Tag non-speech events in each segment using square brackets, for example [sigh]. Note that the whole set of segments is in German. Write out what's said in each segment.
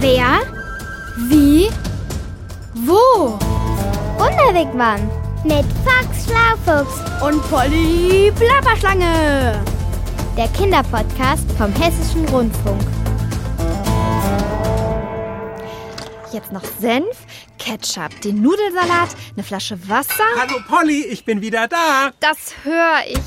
Wer? Wie? Wo? Wunderwegmann mit Fox Schlaufuchs Und Polly Plapperschlange. der Kinderpodcast vom Hessischen Rundfunk. Jetzt noch Senf, Ketchup, den Nudelsalat, eine Flasche Wasser. Hallo Polly, ich bin wieder da. Das höre ich.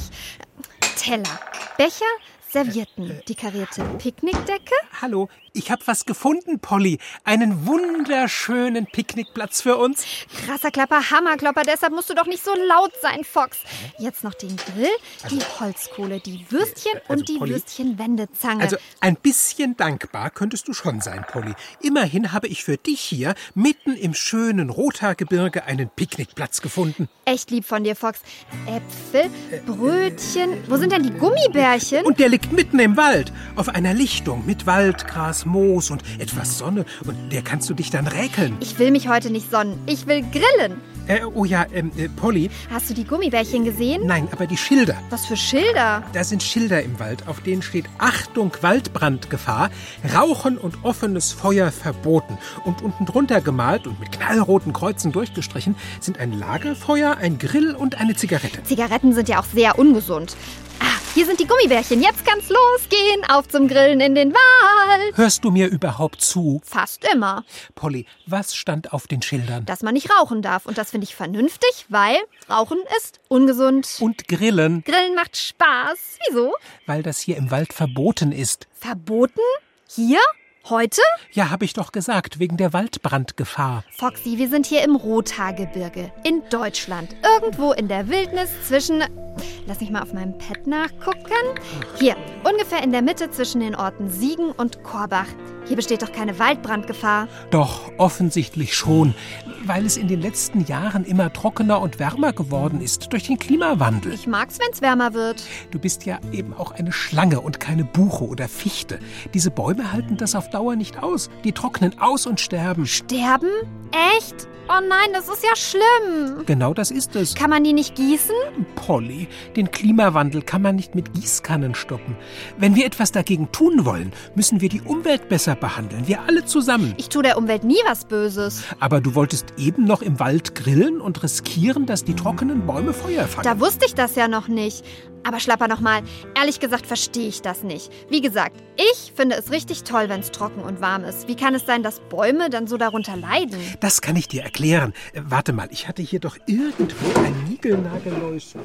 Teller, Becher, Servietten, die karierte Picknickdecke. Hallo, ich habe was gefunden, Polly. Einen wunderschönen Picknickplatz für uns. Krasser Klapper, Hammerklopper, deshalb musst du doch nicht so laut sein, Fox. Jetzt noch den Grill, die Holzkohle, die Würstchen Also, und die Polly, Würstchenwendezange. Also ein bisschen dankbar könntest du schon sein, Polly. Immerhin habe ich für dich hier mitten im schönen Rothaargebirge einen Picknickplatz gefunden. Echt lieb von dir, Fox. Äpfel, Brötchen. Wo sind denn die Gummibärchen? Und der liegt mitten im Wald, auf einer Lichtung mit Waldgras, Moos und etwas Sonne. Und der kannst du dich dann räkeln. Ich will mich heute nicht sonnen. Ich will grillen. Äh, oh ja, ähm, äh, Polly, Hast du die Gummibärchen gesehen? nein, aber die Schilder. Was für Schilder? Da sind Schilder im Wald, auf denen steht Achtung, Waldbrandgefahr, Rauchen und offenes Feuer verboten. Und unten drunter gemalt und mit knallroten Kreuzen durchgestrichen sind ein Lagerfeuer, ein Grill und eine Zigarette. Zigaretten sind ja auch sehr ungesund. Ah, hier sind die Gummibärchen. Jetzt kann's losgehen. Auf zum Grillen in den Wald. Hörst du mir überhaupt zu? Fast immer. Polly, was stand auf den Schildern? Dass man nicht rauchen darf. Und das finde ich vernünftig, weil Rauchen ist ungesund. Und Grillen, Grillen macht Spaß. Wieso? weil das hier im Wald verboten ist. Verboten? Hier? Heute? Ja, habe ich doch gesagt, wegen der Waldbrandgefahr. Foxy, wir sind hier im Rothaargebirge in Deutschland. Irgendwo in der Wildnis zwischen. Lass mich mal auf meinem Pad nachgucken. Hier, ungefähr in der Mitte zwischen den Orten Siegen und Korbach. Hier besteht doch keine Waldbrandgefahr. Doch, offensichtlich schon, weil es in den letzten Jahren immer trockener und wärmer geworden ist durch den Klimawandel. Ich mag's, wenn's wärmer wird. Du bist ja eben auch eine Schlange und keine Buche oder Fichte. Diese Bäume halten das auf Dauer nicht aus. Die trocknen aus und sterben. Sterben? Echt? Oh nein, das ist ja schlimm. Genau das ist es. Kann man die nicht gießen? Polly, den Klimawandel kann man nicht mit Gießkannen stoppen. Wenn wir etwas dagegen tun wollen, müssen wir die Umwelt besser behandeln. Wir alle zusammen. Ich tue der Umwelt nie was Böses. Aber du wolltest eben noch im Wald grillen und riskieren, dass die trockenen Bäume Feuer fangen. Da wusste ich das ja noch nicht. Aber Schlapper nochmal, ehrlich gesagt verstehe ich das nicht. Wie gesagt, ich finde es richtig toll, wenn es trocken und warm ist. Wie kann es sein, dass Bäume dann so darunter leiden? Das kann ich dir erklären. Äh, warte mal, ich hatte hier doch irgendwo ein Niegelnagelneues.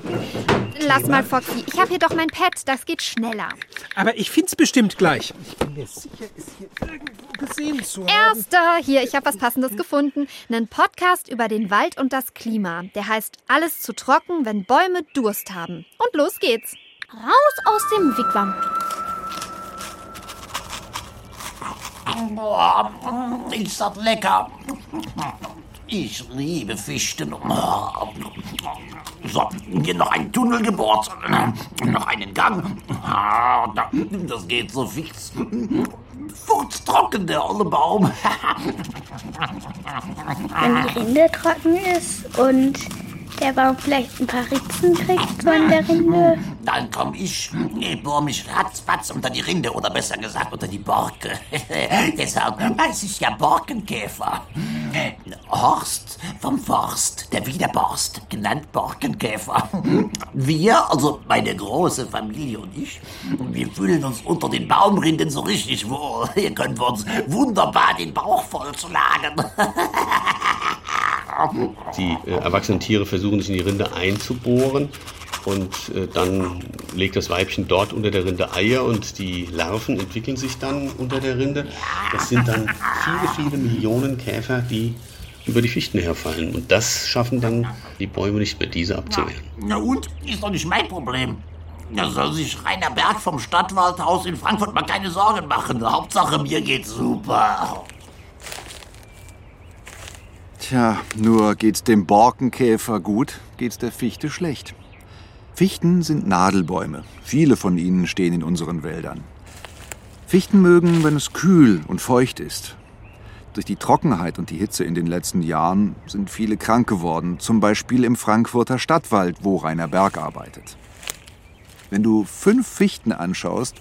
Lass mal, Foxy. Ich habe hier doch mein Pad. Das geht schneller. Aber ich find's bestimmt gleich. Ich bin mir sicher, es hier irgendwo gesehen zu haben. Erster, hier, ich habe was Passendes gefunden. Einen Podcast über den Wald und das Klima. Der heißt Alles zu trocken, wenn Bäume Durst haben. Und los geht's. Raus aus dem Wigwam. Boah, ist das lecker. Ich liebe Fichten. So, hier noch ein Tunnel gebohrt, noch einen Gang. Ah, Das geht so fix. Furztrocken, der olle Baum. Wenn die Rinde trocken ist und der Baum vielleicht ein paar Ritzen kriegt von der Rinde. Dann komm ich, bohr mich ratzfatz unter die Rinde oder besser gesagt unter die Borke. [laughs] Deshalb heißt ich ja Borkenkäfer. Horst vom Forst, der Wiederborst, genannt Borkenkäfer. Wir, also meine große Familie und ich, wir fühlen uns unter den Baumrinden so richtig wohl. Hier können wir uns wunderbar den Bauch vollschlagen. [laughs] Die äh, erwachsenen Tiere versuchen sich in die Rinde einzubohren und äh, dann legt das Weibchen dort unter der Rinde Eier und die Larven entwickeln sich dann unter der Rinde. Das sind dann viele, viele Millionen Käfer, die über die Fichten herfallen und das schaffen dann die Bäume nicht mehr, diese abzuwehren. Na und? Ist doch nicht mein Problem. Da soll sich Rainer Berg vom Stadtwaldhaus in Frankfurt mal keine Sorgen machen. Hauptsache mir geht's super. Tja, nur geht's dem Borkenkäfer gut, geht's der Fichte schlecht. Fichten sind Nadelbäume. Viele von ihnen stehen in unseren Wäldern. Fichten mögen, wenn es kühl und feucht ist. Durch die Trockenheit und die Hitze in den letzten Jahren sind viele krank geworden, zum Beispiel im Frankfurter Stadtwald, wo Rainer Berg arbeitet. Wenn du fünf Fichten anschaust,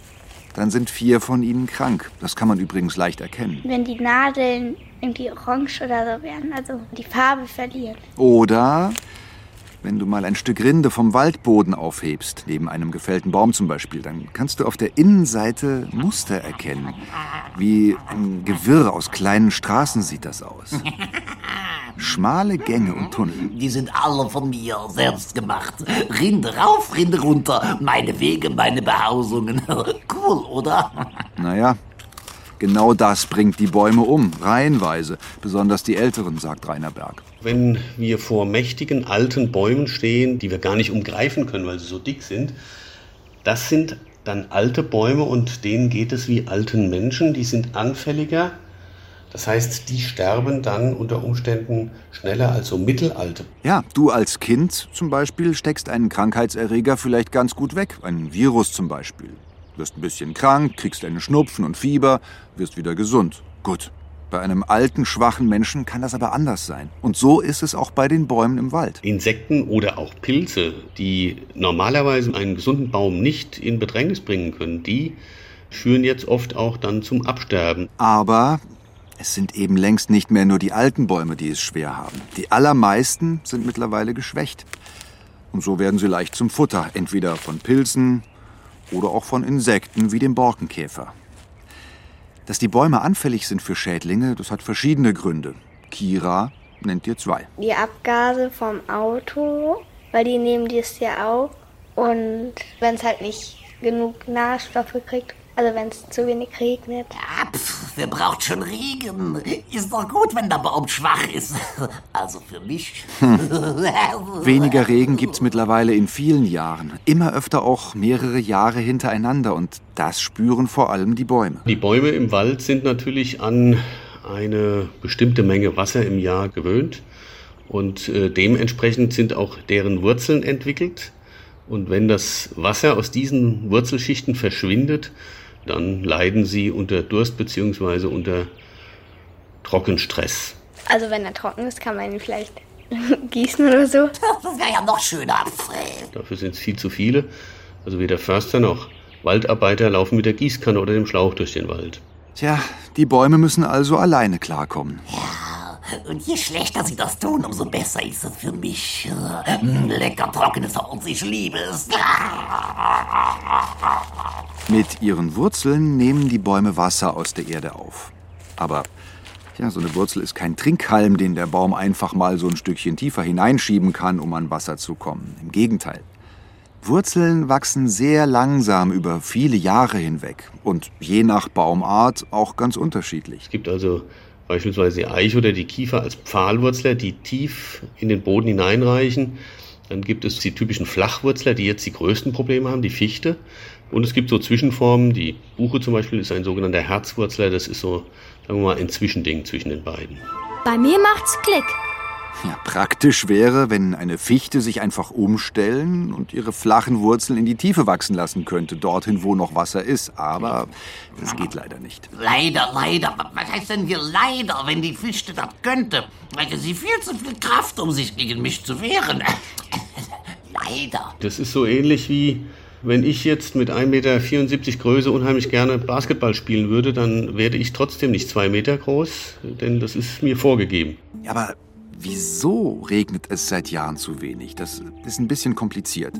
dann sind vier von ihnen krank. Das kann man übrigens leicht erkennen. Wenn die Nadeln irgendwie orange oder so werden, also die Farbe verlieren. Oder wenn du mal ein Stück Rinde vom Waldboden aufhebst, neben einem gefällten Baum zum Beispiel, dann kannst du auf der Innenseite Muster erkennen. Wie ein Gewirr aus kleinen Straßen sieht das aus. [laughs] Schmale Gänge und Tunnel. Die sind alle von mir selbst gemacht. Rinde rauf, Rinde runter. Meine Wege, meine Behausungen. [laughs] Cool, oder? Naja, genau das bringt die Bäume um, reihenweise. Besonders die älteren, sagt Rainer Berg. Wenn wir vor mächtigen alten Bäumen stehen, die wir gar nicht umgreifen können, weil sie so dick sind, das sind dann alte Bäume und denen geht es wie alten Menschen. Die sind anfälliger. Das heißt, die sterben dann unter Umständen schneller als so mittelalte. Ja, du als Kind zum Beispiel steckst einen Krankheitserreger vielleicht ganz gut weg. Ein Virus zum Beispiel. Wirst ein bisschen krank, kriegst einen Schnupfen und Fieber, wirst wieder gesund. Gut. Bei einem alten, schwachen Menschen kann das aber anders sein. Und so ist es auch bei den Bäumen im Wald. Insekten oder auch Pilze, die normalerweise einen gesunden Baum nicht in Bedrängnis bringen können, die führen jetzt oft auch dann zum Absterben. Aber es sind eben längst nicht mehr nur die alten Bäume, die es schwer haben. Die allermeisten sind mittlerweile geschwächt. Und so werden sie leicht zum Futter, entweder von Pilzen oder auch von Insekten wie dem Borkenkäfer. Dass die Bäume anfällig sind für Schädlinge, das hat verschiedene Gründe. Kira nennt dir zwei. Die Abgase vom Auto, weil die nehmen das ja auf. Und wenn es halt nicht genug Nährstoffe kriegt, also wenn es zu wenig regnet. Ja, pf, wer braucht schon Regen? Ist doch gut, wenn der Baum schwach ist. Also für mich. Weniger Regen gibt's mittlerweile in vielen Jahren. Immer öfter auch mehrere Jahre hintereinander. Und das spüren vor allem die Bäume. Die Bäume im Wald sind natürlich an eine bestimmte Menge Wasser im Jahr gewöhnt. Und äh, dementsprechend sind auch deren Wurzeln entwickelt. Und wenn das Wasser aus diesen Wurzelschichten verschwindet, dann leiden sie unter Durst bzw. unter Trockenstress. Also wenn er trocken ist, kann man ihn vielleicht [laughs] gießen oder so. Das wäre ja noch schöner. Dafür sind es viel zu viele. Also weder Förster noch Waldarbeiter laufen mit der Gießkanne oder dem Schlauch durch den Wald. Tja, die Bäume müssen also alleine klarkommen. Und je schlechter sie das tun, umso besser ist es für mich. Mm, Lecker trockenes Holz, ich liebe es. Mit ihren Wurzeln nehmen die Bäume Wasser aus der Erde auf. Aber ja, so eine Wurzel ist kein Trinkhalm, den der Baum einfach mal so ein Stückchen tiefer hineinschieben kann, um an Wasser zu kommen. Im Gegenteil. Wurzeln wachsen sehr langsam über viele Jahre hinweg und je nach Baumart auch ganz unterschiedlich. Es gibt also beispielsweise die Eiche oder die Kiefer als Pfahlwurzler, die tief in den Boden hineinreichen. Dann gibt es die typischen Flachwurzler, die jetzt die größten Probleme haben, die Fichte. Und es gibt so Zwischenformen, die Buche zum Beispiel ist ein sogenannter Herzwurzler, das ist so, sagen wir mal, ein Zwischending zwischen den beiden. Bei mir macht's Klick. Ja, praktisch wäre, wenn eine Fichte sich einfach umstellen und ihre flachen Wurzeln in die Tiefe wachsen lassen könnte, dorthin, wo noch Wasser ist. Aber das geht leider nicht. Leider, leider. Was heißt denn hier leider, wenn die Fichte das könnte? Hätte sie viel zu viel Kraft, um sich gegen mich zu wehren. [laughs] leider. Das ist so ähnlich wie, wenn ich jetzt mit 1,74 Meter Größe unheimlich gerne Basketball spielen würde, dann werde ich trotzdem nicht zwei Meter groß, denn das ist mir vorgegeben. Ja, aber wieso regnet es seit Jahren zu wenig? Das ist ein bisschen kompliziert.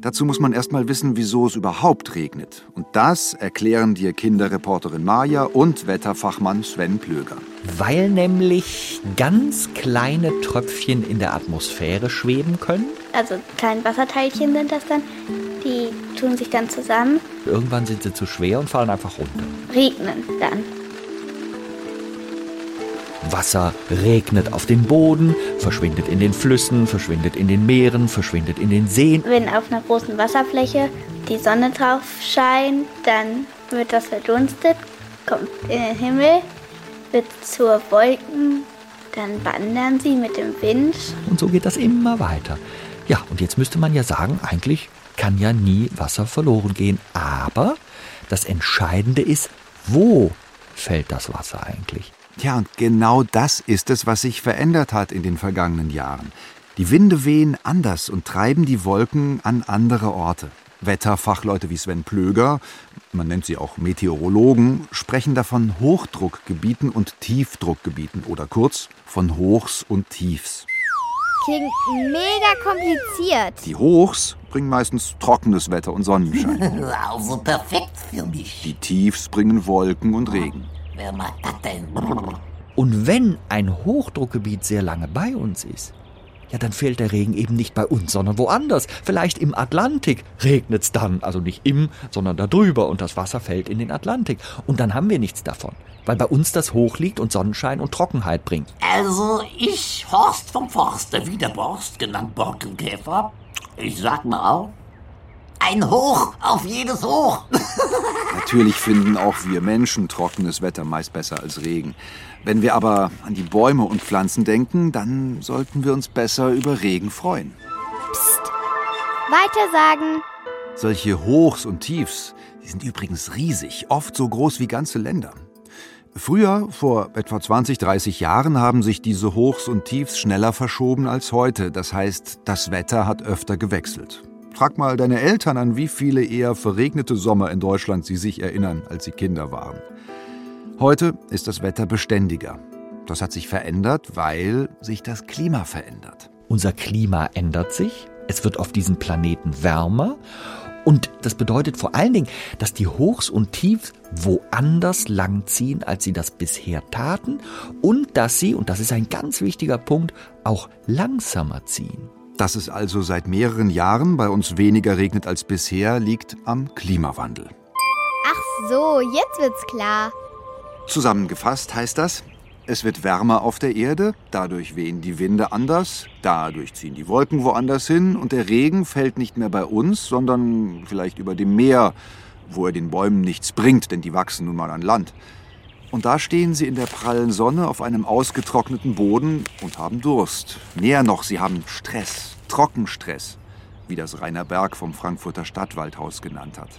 Dazu muss man erst mal wissen, wieso es überhaupt regnet. Und das erklären dir Kinderreporterin Maja und Wetterfachmann Sven Plöger. Weil nämlich ganz kleine Tröpfchen in der Atmosphäre schweben können. Also kleine Wasserteilchen sind das dann. Die tun sich dann zusammen, Irgendwann sind sie zu schwer und fallen einfach runter. regnen dann. Wasser regnet auf den Boden, verschwindet in den Flüssen, verschwindet in den Meeren, verschwindet in den Seen. Wenn auf einer großen Wasserfläche die Sonne drauf scheint, dann wird das verdunstet, kommt in den Himmel, wird zur Wolken, dann wandern sie mit dem Wind. Und so geht das immer weiter. Ja, und jetzt müsste man ja sagen, eigentlich kann ja nie Wasser verloren gehen. Aber das Entscheidende ist, wo fällt das Wasser eigentlich? Tja, und genau das ist es, was sich verändert hat in den vergangenen Jahren. Die Winde wehen anders und treiben die Wolken an andere Orte. Wetterfachleute wie Sven Plöger, man nennt sie auch Meteorologen, sprechen davon Hochdruckgebieten und Tiefdruckgebieten oder kurz von Hochs und Tiefs. Klingt mega kompliziert. Die Hochs bringen meistens trockenes Wetter und Sonnenschein. [laughs] Also perfekt für mich. Die Tiefs bringen Wolken und Regen. Wer mag das denn? Und wenn ein Hochdruckgebiet sehr lange bei uns ist, ja, dann fällt der Regen eben nicht bei uns, sondern woanders. Vielleicht im Atlantik regnet's dann. Also nicht im, sondern da drüber. Und das Wasser fällt in den Atlantik. Und dann haben wir nichts davon. Weil bei uns das hoch liegt und Sonnenschein und Trockenheit bringt. Also ich, Horst vom Forste, wieder Borst, genannt Borkenkäfer. Ich sag mal auch, ein Hoch auf jedes Hoch. [laughs] Natürlich finden auch wir Menschen trockenes Wetter meist besser als Regen. Wenn wir aber an die Bäume und Pflanzen denken, dann sollten wir uns besser über Regen freuen. Weiter sagen. Solche Hochs und Tiefs, die sind übrigens riesig, oft so groß wie ganze Länder. Früher, vor etwa 20, 30 Jahren, haben sich diese Hochs und Tiefs schneller verschoben als heute. Das heißt, das Wetter hat öfter gewechselt. Frag mal deine Eltern an, wie viele eher verregnete Sommer in Deutschland sie sich erinnern, als sie Kinder waren. Heute ist das Wetter beständiger. Das hat sich verändert, weil sich das Klima verändert. Unser Klima ändert sich, es wird auf diesem Planeten wärmer und das bedeutet vor allen Dingen, dass die Hochs und Tiefs woanders langziehen, als sie das bisher taten und dass sie, und das ist ein ganz wichtiger Punkt, auch langsamer ziehen. Dass es also seit mehreren Jahren bei uns weniger regnet als bisher, liegt am Klimawandel. Ach so, jetzt wird's klar. Zusammengefasst heißt das, es wird wärmer auf der Erde, dadurch wehen die Winde anders, dadurch ziehen die Wolken woanders hin und der Regen fällt nicht mehr bei uns, sondern vielleicht über dem Meer, wo er den Bäumen nichts bringt, denn die wachsen nun mal an Land. Und da stehen sie in der prallen Sonne auf einem ausgetrockneten Boden und haben Durst. Mehr noch, sie haben Stress, Trockenstress, wie das Rainer Berg vom Frankfurter Stadtwaldhaus genannt hat.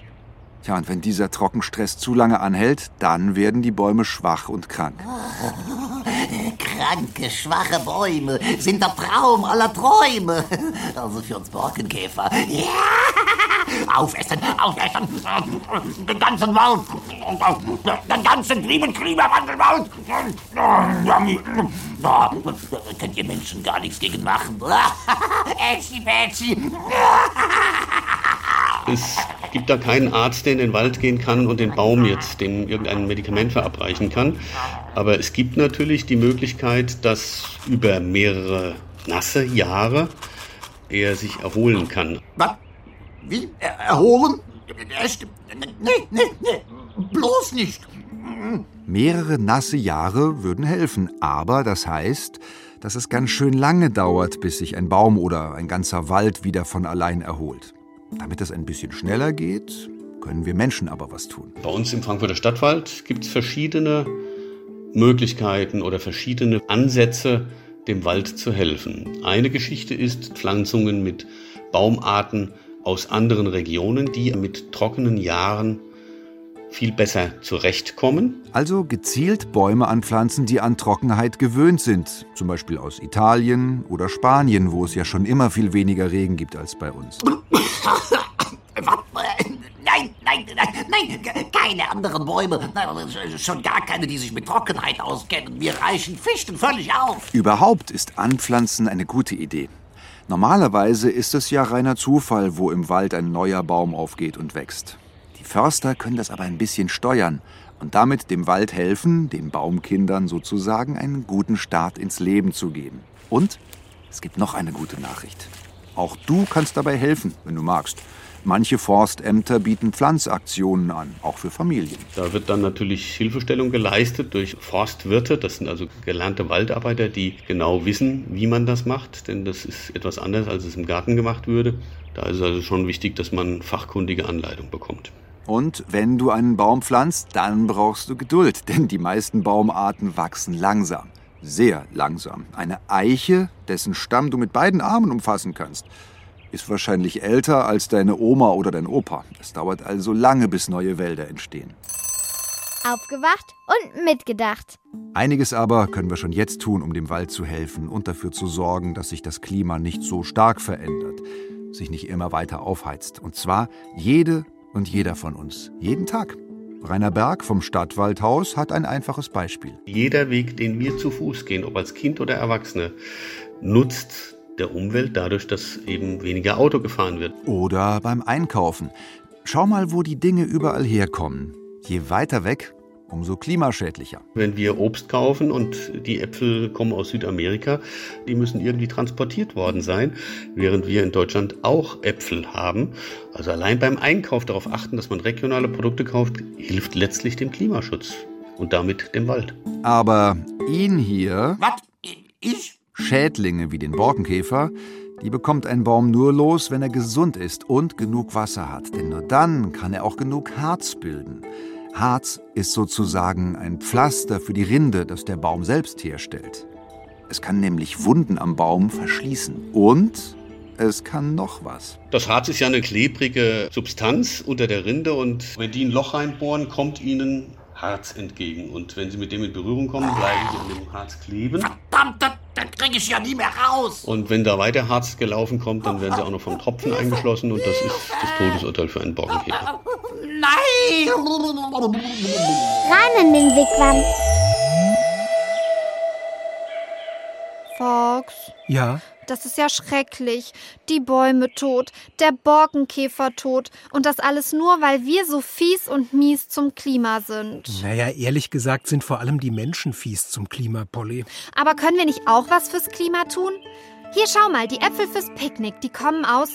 Tja, und wenn dieser Trockenstress zu lange anhält, dann werden die Bäume schwach und krank. Kranke, schwache Bäume sind der Traum aller Träume. Also für uns Borkenkäfer. Ja! Aufessen, aufessen. Den ganzen Wald. Den ganzen lieben Klimawandelwald. Da könnt ihr Menschen gar nichts gegen machen. Ätschi, Bätschi. Es gibt da keinen Arzt, der in den Wald gehen kann und den Baum jetzt dem irgendein Medikament verabreichen kann. Aber es gibt natürlich die Möglichkeit, dass über mehrere nasse Jahre er sich erholen kann. Was? Wie? Er erholen? Echt? Nee, nee, nee. Bloß nicht. Mehrere nasse Jahre würden helfen, aber das heißt, dass es ganz schön lange dauert, bis sich ein Baum oder ein ganzer Wald wieder von allein erholt. Damit es ein bisschen schneller geht, können wir Menschen aber was tun. Bei uns im Frankfurter Stadtwald gibt es verschiedene Möglichkeiten oder verschiedene Ansätze, dem Wald zu helfen. Eine Geschichte ist Pflanzungen mit Baumarten aus anderen Regionen, die mit trockenen Jahren viel besser zurechtkommen. Also gezielt Bäume anpflanzen, die an Trockenheit gewöhnt sind. Zum Beispiel aus Italien oder Spanien, wo es ja schon immer viel weniger Regen gibt als bei uns. Nein, nein, nein, nein, keine anderen Bäume. Schon gar keine, die sich mit Trockenheit auskennen. Mir reichen Fichten völlig auf. Überhaupt ist Anpflanzen eine gute Idee. Normalerweise ist es ja reiner Zufall, wo im Wald ein neuer Baum aufgeht und wächst. Die Förster können das aber ein bisschen steuern und damit dem Wald helfen, den Baumkindern sozusagen einen guten Start ins Leben zu geben. Und es gibt noch eine gute Nachricht. Auch du kannst dabei helfen, wenn du magst. Manche Forstämter bieten Pflanzaktionen an, auch für Familien. Da wird dann natürlich Hilfestellung geleistet durch Forstwirte. Das sind also gelernte Waldarbeiter, die genau wissen, wie man das macht. Denn das ist etwas anders, als es im Garten gemacht würde. Da ist es also schon wichtig, dass man fachkundige Anleitung bekommt. Und wenn du einen Baum pflanzt, dann brauchst du Geduld, denn die meisten Baumarten wachsen langsam. Sehr langsam. Eine Eiche, dessen Stamm du mit beiden Armen umfassen kannst, ist wahrscheinlich älter als deine Oma oder dein Opa. Es dauert also lange, bis neue Wälder entstehen. Aufgewacht und mitgedacht. Einiges aber können wir schon jetzt tun, um dem Wald zu helfen und dafür zu sorgen, dass sich das Klima nicht so stark verändert. sich nicht immer weiter aufheizt. Und zwar jede und jeder von uns. Jeden Tag. Rainer Berg vom Stadtwaldhaus hat ein einfaches Beispiel. Jeder Weg, den wir zu Fuß gehen, ob als Kind oder Erwachsene, nutzt der Umwelt dadurch, dass eben weniger Auto gefahren wird. Oder beim Einkaufen. Schau mal, wo die Dinge überall herkommen. Je weiter weg, umso klimaschädlicher. Wenn wir Obst kaufen und die Äpfel kommen aus Südamerika, die müssen irgendwie transportiert worden sein, während wir in Deutschland auch Äpfel haben. Also allein beim Einkauf darauf achten, dass man regionale Produkte kauft, hilft letztlich dem Klimaschutz und damit dem Wald. Aber ihn hier, Was? Ich? Schädlinge wie den Borkenkäfer, die bekommt ein Baum nur los, wenn er gesund ist und genug Wasser hat. Denn nur dann kann er auch genug Harz bilden. Harz ist sozusagen ein Pflaster für die Rinde, das der Baum selbst herstellt. Es kann nämlich Wunden am Baum verschließen. Und es kann noch was. Das Harz ist ja eine klebrige Substanz unter der Rinde und wenn die ein Loch reinbohren, kommt ihnen Harz entgegen. Und wenn sie mit dem in Berührung kommen, bleiben sie an dem Harz kleben. Verdammt, das, das krieg ich ja nie mehr raus. Und wenn da weiter Harz gelaufen kommt, dann werden sie auch noch vom Tropfen eingeschlossen und das ist das Todesurteil für einen Borkenkäfer. Nein! Rein in den Wigwam. Fox, Ja, das ist ja schrecklich. Die Bäume tot, der Borkenkäfer tot und das alles nur, weil wir so fies und mies zum Klima sind. naja, ehrlich gesagt sind vor allem die Menschen fies zum Klima, Polly. Aber können wir nicht auch was fürs Klima tun? Hier schau mal, die Äpfel fürs Picknick, die kommen aus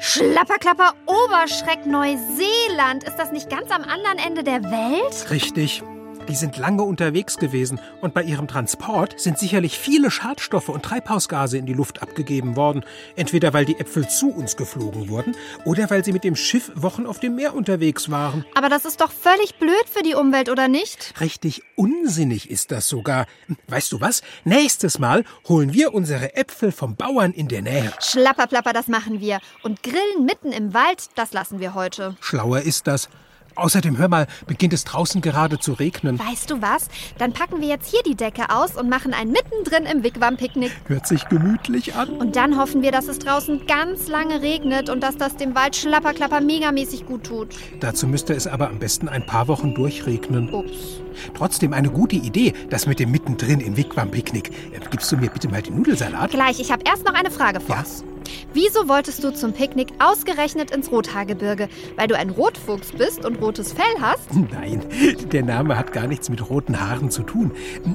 Schlapperklapper Oberschreck Neuseeland. Ist das nicht ganz am anderen Ende der Welt? Richtig. Die sind lange unterwegs gewesen und bei ihrem Transport sind sicherlich viele Schadstoffe und Treibhausgase in die Luft abgegeben worden. Entweder weil die Äpfel zu uns geflogen wurden oder weil sie mit dem Schiff Wochen auf dem Meer unterwegs waren. Aber das ist doch völlig blöd für die Umwelt, oder nicht? Richtig unsinnig ist das sogar. Weißt du was? Nächstes Mal holen wir unsere Äpfel vom Bauern in der Nähe. Schlapperplapper, das machen wir. Und Grillen mitten im Wald, das lassen wir heute. Schlauer ist das. Außerdem, hör mal, beginnt es draußen gerade zu regnen. Weißt du was? Dann packen wir jetzt hier die Decke aus und machen ein mittendrin im Wigwam-Picknick. Hört sich gemütlich an. Und dann hoffen wir, dass es draußen ganz lange regnet und dass das dem Wald schlapperklapper megamäßig gut tut. Dazu müsste es aber am besten ein paar Wochen durchregnen. Ups. Trotzdem eine gute Idee, das mit dem mittendrin im Wigwam-Picknick. Äh, Gibst du mir bitte mal den Nudelsalat? Gleich, ich habe erst noch eine Frage, Fox. Wieso wolltest du zum Picknick ausgerechnet ins Rothaargebirge? Weil du ein Rotfuchs bist und rotes Fell hast? [laughs] Nein, der Name hat gar nichts mit roten Haaren zu tun.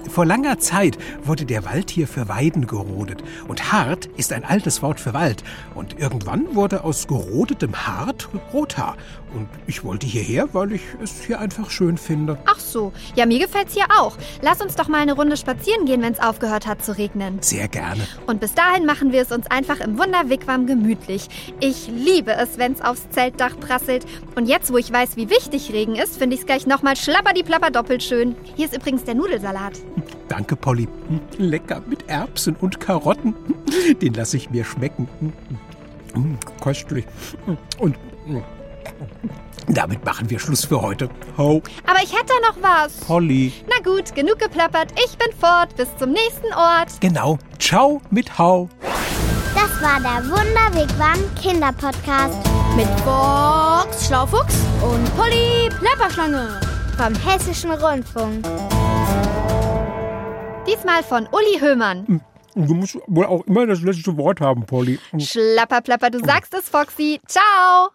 Vor langer Zeit wurde der Wald hier für Weiden gerodet. Und hart ist ein altes Wort für Wald. Und irgendwann wurde aus gerodetem Hart Rothaar. Und ich wollte hierher, weil ich es hier einfach schön finde. Ach so, ja, mir gefällt's hier auch. Lass uns doch mal eine Runde spazieren gehen, wenn's aufgehört hat zu regnen. Sehr gerne. Und bis dahin machen wir es uns einfach im Wunder-Wigwam gemütlich. Ich liebe es, wenn's aufs Zeltdach prasselt. Und jetzt, wo ich weiß, wie wichtig Regen ist, finde ich's gleich nochmal schlapperdi-plapper doppelt schön. Hier ist übrigens der Nudelsalat. Danke, Polly. Lecker mit Erbsen und Karotten. Den lasse ich mir schmecken. Mm, Köstlich. Und damit machen wir Schluss für heute. Ho, Aber ich hätte noch was. Polly. Na gut, genug geplappert. Ich bin fort. Bis zum nächsten Ort. Genau. Ciao mit Hau. Das war der Wunderwigwam Kinderpodcast Mit Box Schlaufuchs und Polly Plapperschlange. vom Hessischen Rundfunk. Diesmal von Uli Höhmann. Du musst wohl auch immer das letzte Wort haben, Polly. Schlapperplapper, du sagst es, Foxy. Ciao.